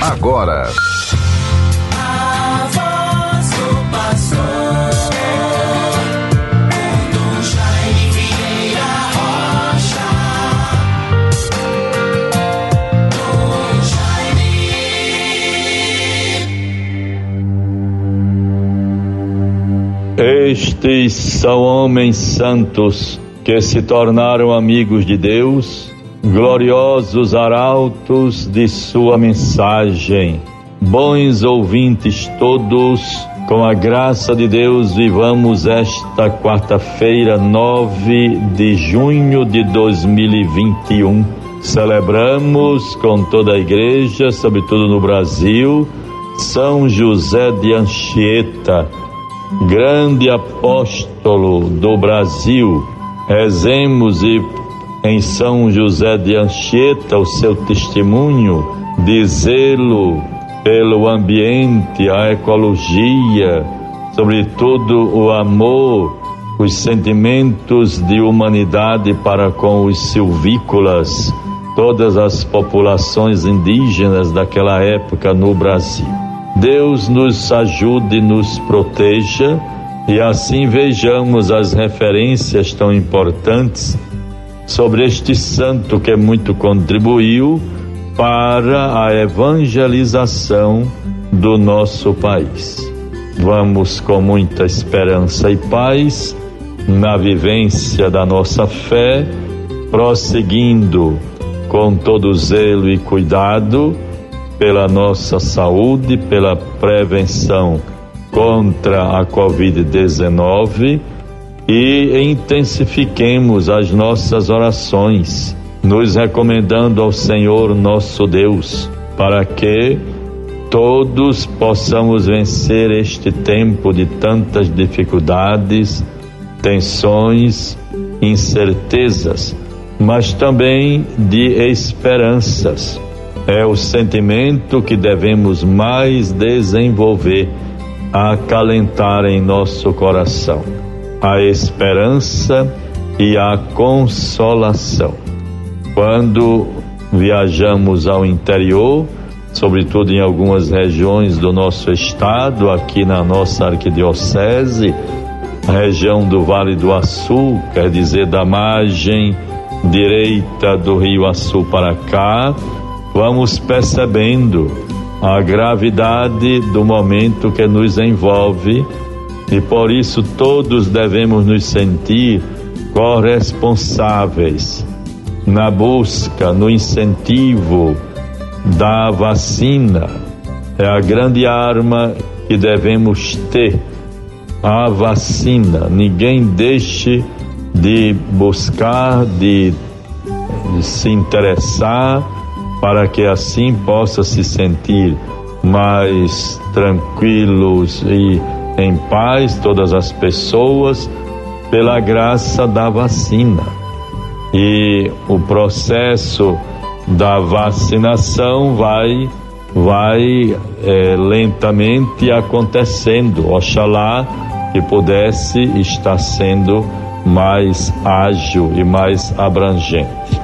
agora. Estes são homens santos que se tornaram amigos de Deus, gloriosos arautos de sua mensagem. Bons ouvintes todos, com a graça de Deus, vivamos esta quarta-feira, 9 de junho de 2021. Celebramos com toda a igreja, sobretudo no Brasil, São José de Anchieta grande apóstolo do Brasil. Rezemos e em São José de Anchieta o seu testemunho de zelo pelo ambiente, a ecologia, sobretudo o amor, os sentimentos de humanidade para com os silvícolas, todas as populações indígenas daquela época no Brasil. Deus nos ajude, nos proteja e assim vejamos as referências tão importantes sobre este santo que muito contribuiu para a evangelização do nosso país. Vamos com muita esperança e paz na vivência da nossa fé, prosseguindo com todo zelo e cuidado pela nossa saúde, pela prevenção contra a Covid-19 e intensifiquemos as nossas orações, nos recomendando ao Senhor nosso Deus, para que todos possamos vencer este tempo de tantas dificuldades, tensões, incertezas, mas também de esperanças. É o sentimento que devemos mais desenvolver, acalentar em nosso coração a esperança e a consolação. Quando viajamos ao interior, sobretudo em algumas regiões do nosso estado, aqui na nossa arquidiocese, região do Vale do Açu, quer dizer da margem direita do Rio Açu para cá, vamos percebendo a gravidade do momento que nos envolve e por isso todos devemos nos sentir corresponsáveis na busca, no incentivo da vacina. É a grande arma que devemos ter, a vacina. Ninguém deixe de buscar, de, de se interessar para que assim possa se sentir mais tranquilos e em paz todas as pessoas pela graça da vacina. E o processo da vacinação vai vai é, lentamente acontecendo. Oxalá que pudesse estar sendo mais ágil e mais abrangente.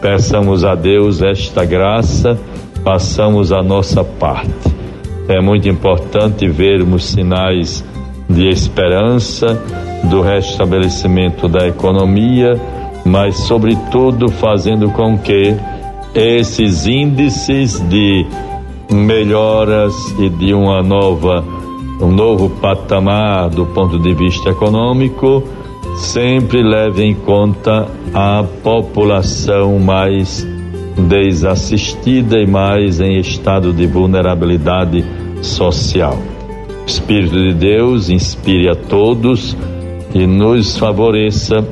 Peçamos a Deus esta graça, façamos a nossa parte. É muito importante vermos sinais de esperança, do restabelecimento da economia, mas, sobretudo, fazendo com que esses índices de melhoras e de uma nova, um novo patamar do ponto de vista econômico sempre leve em conta a população mais desassistida e mais em estado de vulnerabilidade social. Espírito de Deus inspire a todos e nos favoreça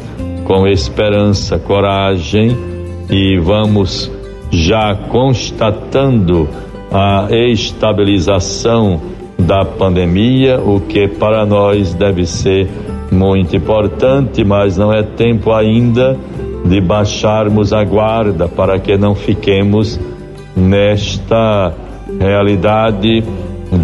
com esperança, coragem e vamos já constatando a estabilização da pandemia, o que para nós deve ser muito importante, mas não é tempo ainda de baixarmos a guarda para que não fiquemos nesta realidade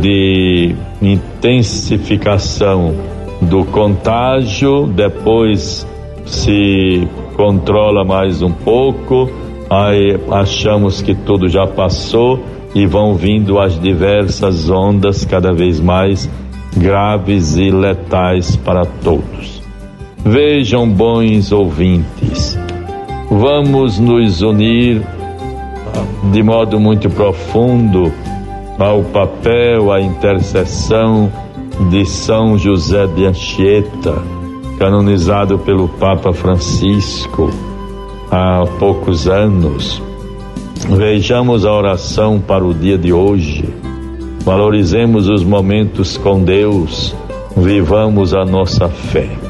de intensificação do contágio, depois se controla mais um pouco, aí achamos que tudo já passou e vão vindo as diversas ondas cada vez mais graves e letais para todos. Vejam, bons ouvintes, vamos nos unir de modo muito profundo ao papel, à intercessão de São José de Anchieta, canonizado pelo Papa Francisco há poucos anos. Vejamos a oração para o dia de hoje. Valorizemos os momentos com Deus. Vivamos a nossa fé.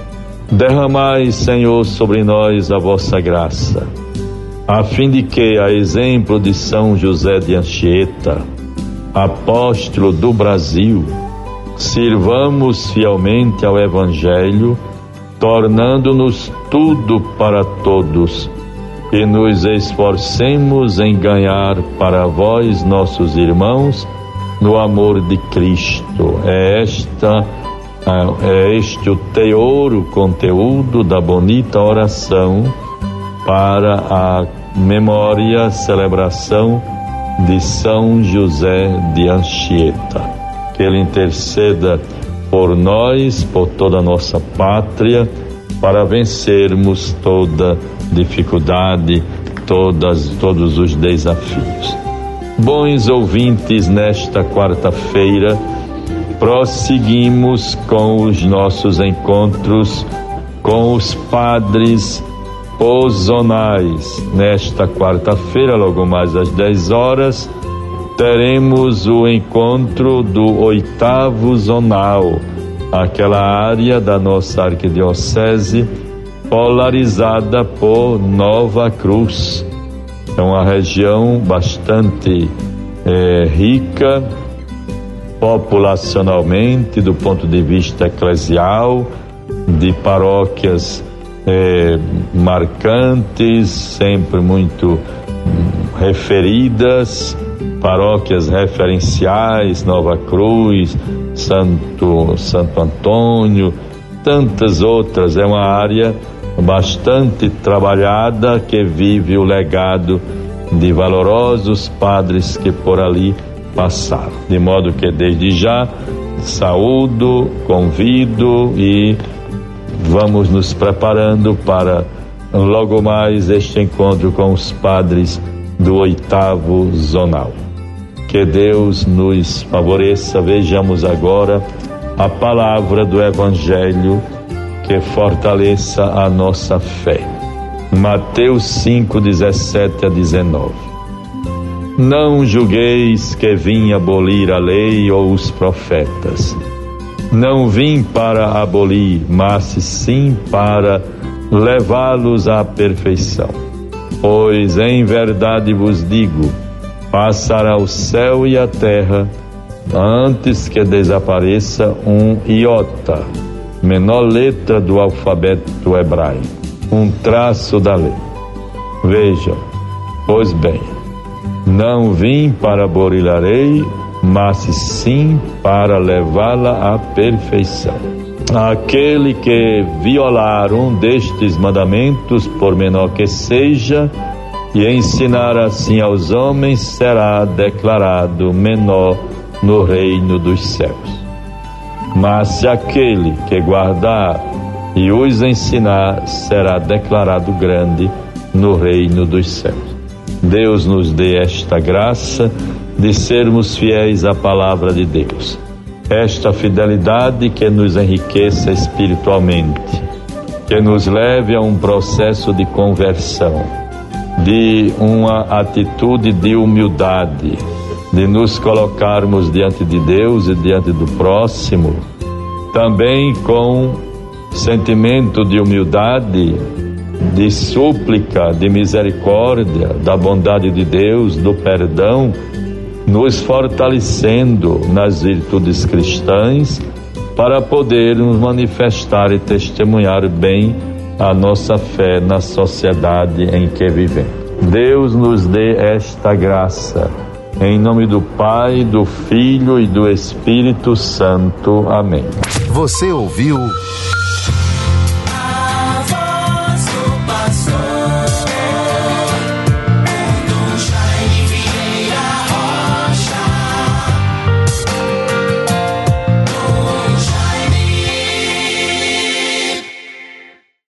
Derramai, Senhor, sobre nós a vossa graça, a fim de que, a exemplo de São José de Anchieta, apóstolo do Brasil, sirvamos fielmente ao Evangelho, tornando-nos tudo para todos e nos esforcemos em ganhar para vós, nossos irmãos, no amor de Cristo. É esta é este o teor, o conteúdo da bonita oração para a memória, celebração de São José de Anchieta. Que ele interceda por nós, por toda a nossa pátria, para vencermos toda dificuldade, todas, todos os desafios. Bons ouvintes, nesta quarta-feira, prosseguimos com os nossos encontros com os padres ozonais. Nesta quarta-feira, logo mais às 10 horas, teremos o encontro do oitavo zonal, aquela área da nossa arquidiocese polarizada por Nova Cruz. É uma região bastante é, rica populacionalmente, do ponto de vista eclesial, de paróquias é, marcantes, sempre muito hum, referidas, paróquias referenciais, Nova Cruz, Santo, Santo Antônio, tantas outras. É uma área bastante trabalhada que vive o legado de valorosos padres que por ali passaram. De modo que desde já saúdo, convido e vamos nos preparando para logo mais este encontro com os padres do oitavo zonal. Que Deus nos favoreça. Vejamos agora a palavra do Evangelho que fortaleça a nossa fé. Mateus 5, 17 a 19. Não julgueis que vim abolir a lei ou os profetas. Não vim para abolir, mas sim para levá-los à perfeição. Pois em verdade vos digo: passará o céu e a terra antes que desapareça um iota menor letra do alfabeto hebraico, um traço da lei. Veja, pois bem, não vim para lei, mas sim para levá-la à perfeição. Aquele que violar um destes mandamentos, por menor que seja, e ensinar assim aos homens, será declarado menor no reino dos céus. Mas se aquele que guardar e os ensinar será declarado grande no reino dos céus. Deus nos dê esta graça de sermos fiéis à palavra de Deus. Esta fidelidade que nos enriqueça espiritualmente, que nos leve a um processo de conversão, de uma atitude de humildade, de nos colocarmos diante de Deus e diante do próximo, também com sentimento de humildade, de súplica, de misericórdia, da bondade de Deus, do perdão, nos fortalecendo nas virtudes cristãs para podermos manifestar e testemunhar bem a nossa fé na sociedade em que vivemos. Deus nos dê esta graça em nome do Pai, do Filho e do Espírito Santo. Amém. Você ouviu. my soul.